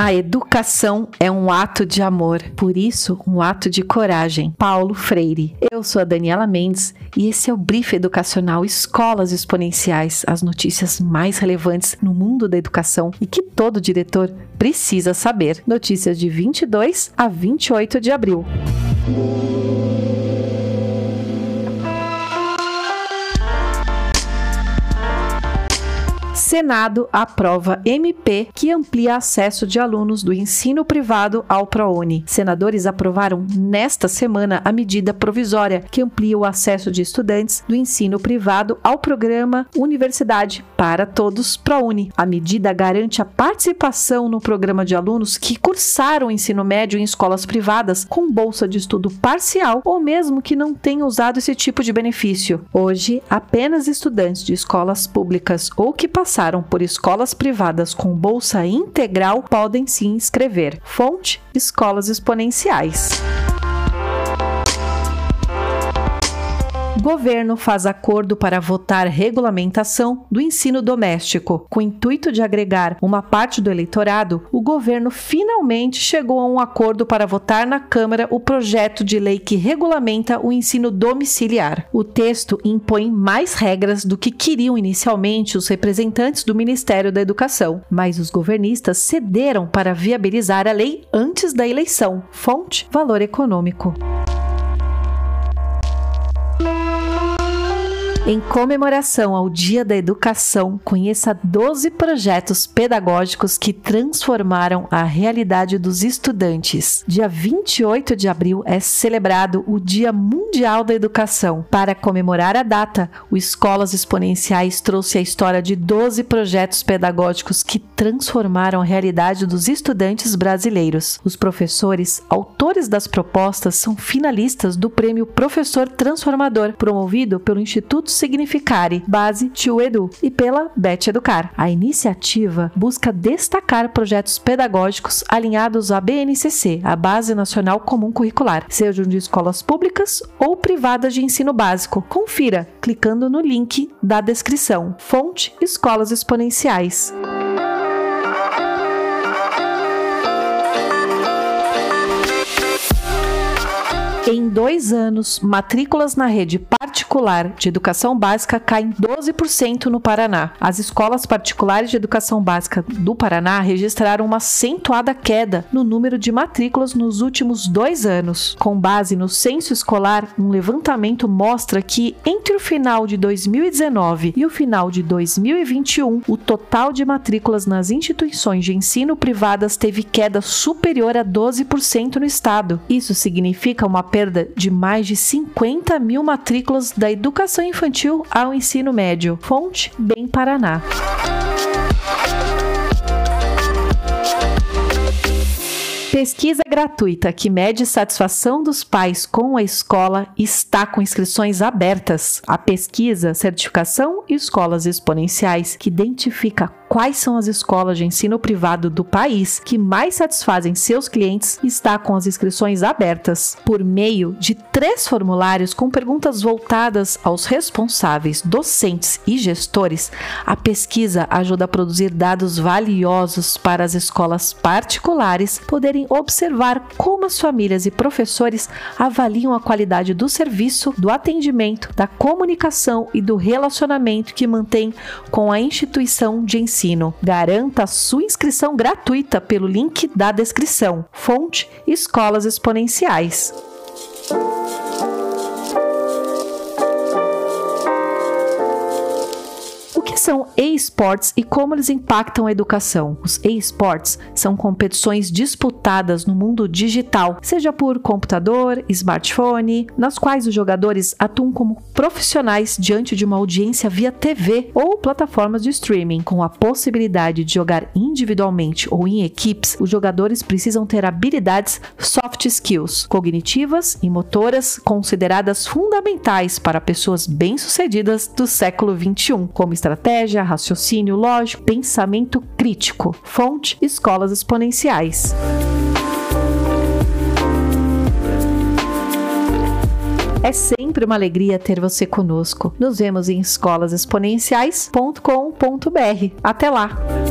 A educação é um ato de amor, por isso, um ato de coragem. Paulo Freire. Eu sou a Daniela Mendes e esse é o Brief Educacional Escolas Exponenciais as notícias mais relevantes no mundo da educação e que todo diretor precisa saber. Notícias de 22 a 28 de abril. Senado aprova MP que amplia acesso de alunos do ensino privado ao ProUni. Senadores aprovaram nesta semana a medida provisória que amplia o acesso de estudantes do ensino privado ao programa Universidade para Todos ProUni. A medida garante a participação no programa de alunos que cursaram ensino médio em escolas privadas com bolsa de estudo parcial ou mesmo que não tenham usado esse tipo de benefício. Hoje, apenas estudantes de escolas públicas ou que passaram passaram por escolas privadas com bolsa integral podem se inscrever. Fonte: Escolas Exponenciais. Governo faz acordo para votar regulamentação do ensino doméstico. Com o intuito de agregar uma parte do eleitorado, o governo finalmente chegou a um acordo para votar na Câmara o projeto de lei que regulamenta o ensino domiciliar. O texto impõe mais regras do que queriam inicialmente os representantes do Ministério da Educação, mas os governistas cederam para viabilizar a lei antes da eleição. Fonte: Valor Econômico. Em comemoração ao Dia da Educação, conheça 12 projetos pedagógicos que transformaram a realidade dos estudantes. Dia 28 de abril é celebrado o Dia Mundial da Educação. Para comemorar a data, o Escolas Exponenciais trouxe a história de 12 projetos pedagógicos que transformaram a realidade dos estudantes brasileiros. Os professores, autores das propostas, são finalistas do Prêmio Professor Transformador, promovido pelo Instituto Significare, base Tio Edu, e pela Bet Educar. A iniciativa busca destacar projetos pedagógicos alinhados à BNCC, a Base Nacional Comum Curricular, sejam de escolas públicas ou privadas de ensino básico. Confira clicando no link da descrição. Fonte Escolas Exponenciais. Em dois anos, matrículas na rede particular de educação básica caem 12% no Paraná. As escolas particulares de educação básica do Paraná registraram uma acentuada queda no número de matrículas nos últimos dois anos. Com base no censo escolar, um levantamento mostra que entre o final de 2019 e o final de 2021, o total de matrículas nas instituições de ensino privadas teve queda superior a 12% no estado. Isso significa uma perda perda de mais de 50 mil matrículas da educação infantil ao ensino médio. Fonte: Bem Paraná. Pesquisa gratuita que mede satisfação dos pais com a escola está com inscrições abertas. A pesquisa Certificação e Escolas Exponenciais, que identifica quais são as escolas de ensino privado do país que mais satisfazem seus clientes, está com as inscrições abertas por meio de três formulários com perguntas voltadas aos responsáveis, docentes e gestores. A pesquisa ajuda a produzir dados valiosos para as escolas particulares poderem observar como as famílias e professores avaliam a qualidade do serviço, do atendimento, da comunicação e do relacionamento que mantém com a instituição de ensino. Garanta sua inscrição gratuita pelo link da descrição. Fonte: Escolas Exponenciais. São e-sports e como eles impactam a educação? Os e-sports são competições disputadas no mundo digital, seja por computador, smartphone, nas quais os jogadores atuam como profissionais diante de uma audiência via TV ou plataformas de streaming. Com a possibilidade de jogar individualmente ou em equipes, os jogadores precisam ter habilidades soft skills, cognitivas e motoras consideradas fundamentais para pessoas bem-sucedidas do século 21, como estratégia estratégia, raciocínio lógico, pensamento crítico. Fonte: Escolas Exponenciais. É sempre uma alegria ter você conosco. Nos vemos em escolasexponenciais.com.br. Até lá!